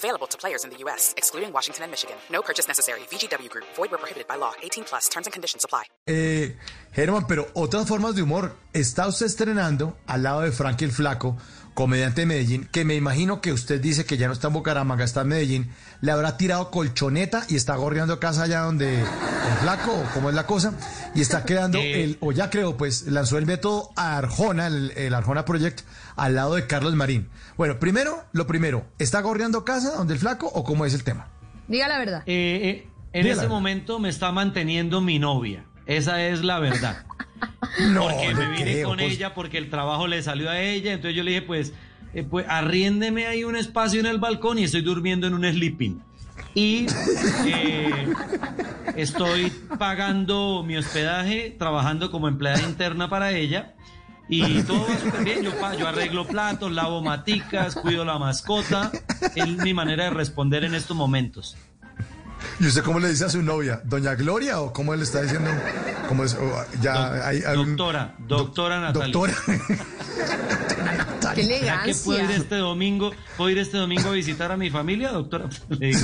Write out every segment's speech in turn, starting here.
Available to players in the U.S., excluding Washington and Michigan. No purchase necessary. VGW Group. Void where prohibited by law. 18 plus. Terms and conditions apply. Eh, Germán, pero otras formas de humor. Está usted estrenando al lado de Frankie el Flaco, comediante de Medellín, que me imagino que usted dice que ya no está en Bucaramanga, está en Medellín. Le habrá tirado colchoneta y está gorreando casa allá donde el Flaco, o cómo es la cosa, y está creando Eh. el, o ya creo, pues lanzó el método Arjona, el, el Arjona Project, al lado de Carlos Marín. Bueno, primero, lo primero, ¿está gorreando casa donde el Flaco o cómo es el tema? Diga la verdad. Eh, eh, en ese momento me está manteniendo mi novia. Esa es la verdad. No, porque me vine creo, con pues. ella, porque el trabajo le salió a ella. Entonces yo le dije, pues, eh, pues arriéndeme ahí un espacio en el balcón y estoy durmiendo en un sleeping. Y eh, estoy pagando mi hospedaje, trabajando como empleada interna para ella. Y todo va súper bien. Yo, yo arreglo platos, lavo maticas, cuido la mascota. Es mi manera de responder en estos momentos. ¿Y usted cómo le dice a su novia? ¿Doña Gloria o cómo le está diciendo? ¿Cómo es? O, ya, Doc- hay- hay un- doctora, doctora Doc- Natalia. Doctora. Qué ¿Será que puedo ir elegancia. este domingo? ¿Puedo ir este domingo a visitar a mi familia, doctora? Le digo.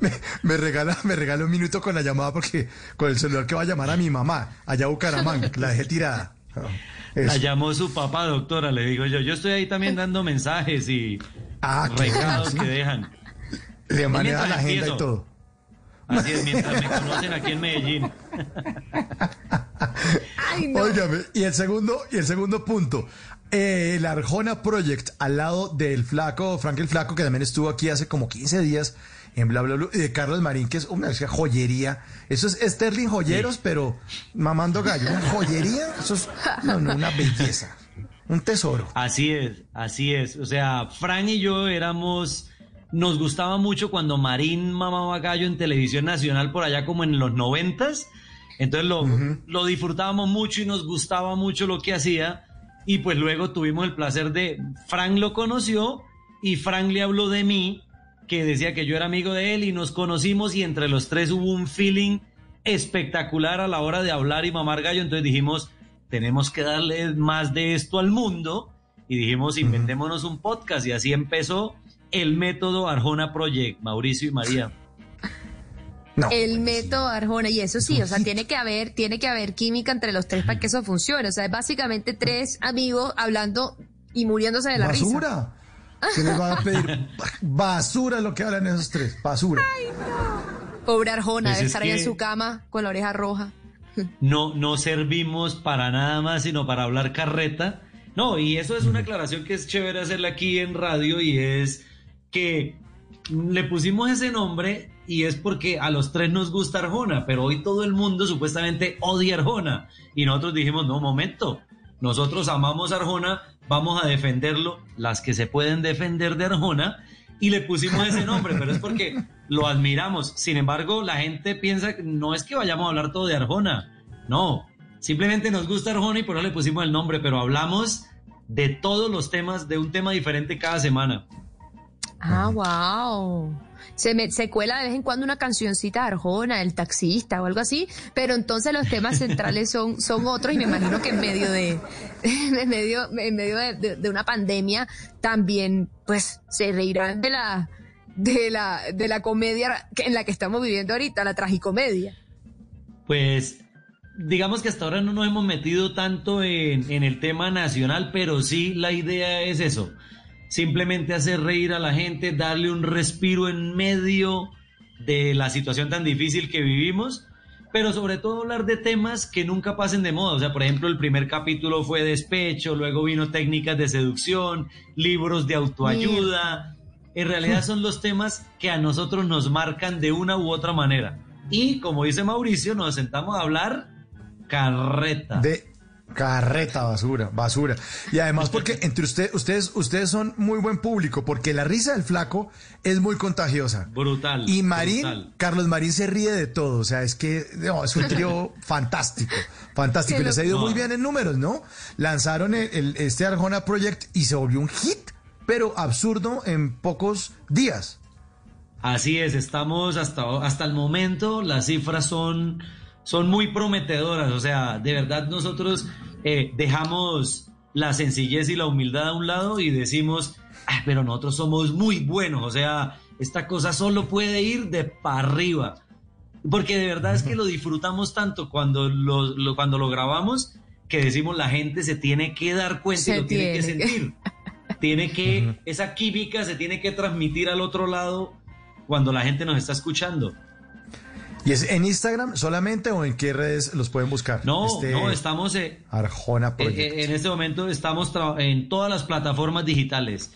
me, me regala, me regala un minuto con la llamada porque con el celular que va a llamar a mi mamá, allá a Bucaramanga, la dejé tirada. Eso. La llamó su papá, doctora, le digo yo. Yo estoy ahí también dando mensajes y Ah, qué recados que dejan. Le maneja la agenda empiezo. y todo. Así es, mientras me conocen aquí en Medellín. Ay, no. Óigame, y el segundo, y el segundo punto. eh, el Arjona Project al lado del flaco, Frank el Flaco, que también estuvo aquí hace como 15 días en bla bla bla, y de Carlos Marín, que es una joyería. Eso es Sterling Joyeros, pero mamando gallo. Una joyería, eso es no, no, una belleza. Un tesoro. Así es, así es. O sea, Fran y yo éramos, nos gustaba mucho cuando Marín mamaba gallo en televisión nacional por allá como en los noventas. Entonces lo, lo disfrutábamos mucho y nos gustaba mucho lo que hacía. Y pues luego tuvimos el placer de, Fran lo conoció y Fran le habló de mí, que decía que yo era amigo de él y nos conocimos y entre los tres hubo un feeling espectacular a la hora de hablar y mamar gallo. Entonces dijimos, tenemos que darle más de esto al mundo y dijimos, inventémonos un podcast y así empezó el método Arjona Project, Mauricio y María. No. El método Arjona, y eso sí, o sea, tiene que haber, tiene que haber química entre los tres para que eso funcione. O sea, es básicamente tres amigos hablando y muriéndose de la risa. basura. ¿Qué les van a pedir? Basura es lo que hablan esos tres. Basura. Pobre Arjona, Pues debe es estar ahí en su cama con la oreja roja. No, no servimos para nada más, sino para hablar carreta. No, y eso es una aclaración que es chévere hacerla aquí en radio y es que le pusimos ese nombre y es porque a los tres nos gusta Arjona, pero hoy todo el mundo supuestamente odia Arjona. Y nosotros dijimos, no, momento, nosotros amamos a Arjona, vamos a defenderlo, las que se pueden defender de Arjona, y le pusimos ese nombre, pero es porque lo admiramos. Sin embargo, la gente piensa que no es que vayamos a hablar todo de Arjona, no, simplemente nos gusta Arjona y por eso le pusimos el nombre, pero hablamos de todos los temas, de un tema diferente cada semana. Ah, wow. Se, me, se cuela de vez en cuando una cancioncita de Arjona, el taxista o algo así, pero entonces los temas centrales son, son otros y me imagino que en medio de, en medio, en medio de, de- de una pandemia también pues se reirán de la, de la, de la comedia en la que estamos viviendo ahorita, la tragicomedia. Pues digamos que hasta ahora no nos hemos metido tanto en, en el tema nacional, pero sí la idea es eso, simplemente hacer reír a la gente, darle un respiro en medio de la situación tan difícil que vivimos, pero sobre todo hablar de temas que nunca pasen de moda. O sea, por ejemplo, el primer capítulo fue despecho, luego vino técnicas de seducción, libros de autoayuda. En realidad son los temas que a nosotros nos marcan de una u otra manera. Y como dice Mauricio, nos sentamos a hablar carreta. De, Carreta basura, basura. Y además porque entre ustedes, ustedes, ustedes son muy buen público, porque la risa del flaco es muy contagiosa. Brutal. Y Marín, brutal. Carlos Marín se ríe de todo. O sea, es que no, es un trío fantástico, fantástico. Y les ha ido muy bien en números, ¿no? Lanzaron el, el- este Arjona Project y se volvió un hit, pero absurdo en pocos días. Así es, estamos hasta, hasta el momento, las cifras son, son muy prometedoras, o sea, de verdad nosotros eh, dejamos la sencillez y la humildad a un lado y decimos, "Ah, pero nosotros somos muy buenos, o sea, esta cosa solo puede ir de para arriba, porque de verdad es que lo disfrutamos tanto cuando lo, lo- cuando lo grabamos que decimos la gente se tiene que dar cuenta y Se lo tiene que tiene que- sentir. Tiene que, esa química se tiene que transmitir al otro lado cuando la gente nos está escuchando. ¿Y es en Instagram solamente o en qué redes los pueden buscar? No, Este no, estamos eh, Arjona eh, Project. eh, en este momento estamos en todas las plataformas digitales.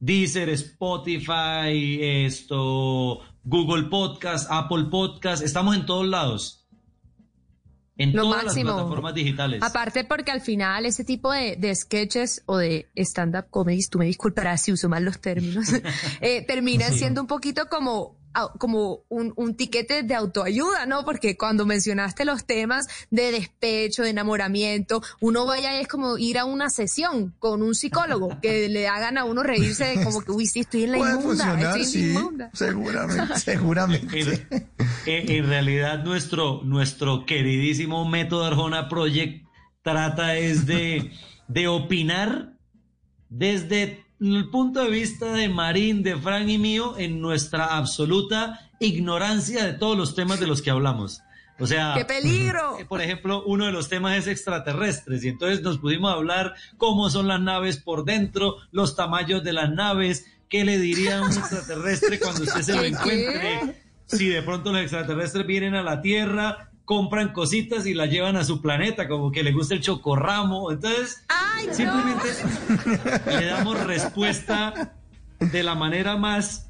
Deezer, Spotify, esto, Google Podcast, Apple Podcast, estamos en todos lados. En Lo todas máximo. las plataformas digitales. Aparte porque al final ese tipo de, de sketches o de stand-up comedies, tú me disculparás si uso mal los términos, eh, terminan siendo un poquito como, como un, un tiquete de autoayuda, ¿no? Porque cuando mencionaste los temas de despecho, de enamoramiento, uno vaya es como ir a una sesión con un psicólogo que le hagan a uno reírse de como que, uy, sí, estoy en la Puede inmunda, funcionar, estoy en sí, la inmunda. seguramente, seguramente. En, en- en realidad nuestro, nuestro queridísimo método Arjona Project trata es de, de opinar desde el punto de vista de Marín, de Fran y mío en nuestra absoluta ignorancia de todos los temas de los que hablamos. O sea, ¡Qué peligro! por ejemplo, uno de los temas es extraterrestres y entonces nos pudimos hablar cómo son las naves por dentro, los tamaños de las naves, qué le diría a un extraterrestre cuando usted se lo ¿Qué, encuentre, si de pronto los extraterrestres vienen a la Tierra, compran cositas y las llevan a su planeta, como que le gusta el chocorramo, entonces ¡Ay, no! simplemente le damos respuesta de la manera más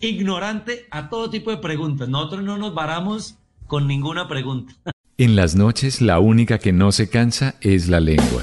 ignorante a todo tipo de preguntas. Nosotros no nos varamos con ninguna pregunta. En las noches la única que no se cansa es la lengua.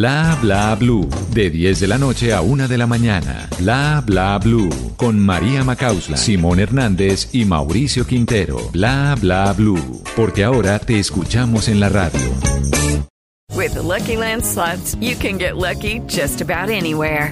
Bla Bla Blue, de 10 de la noche a 1 de la mañana. Bla Bla Blue, con María Macausla, Simón Hernández y Mauricio Quintero. Bla Bla Blue, porque ahora te escuchamos en la radio. With the Lucky Land slots, you can get lucky just about anywhere.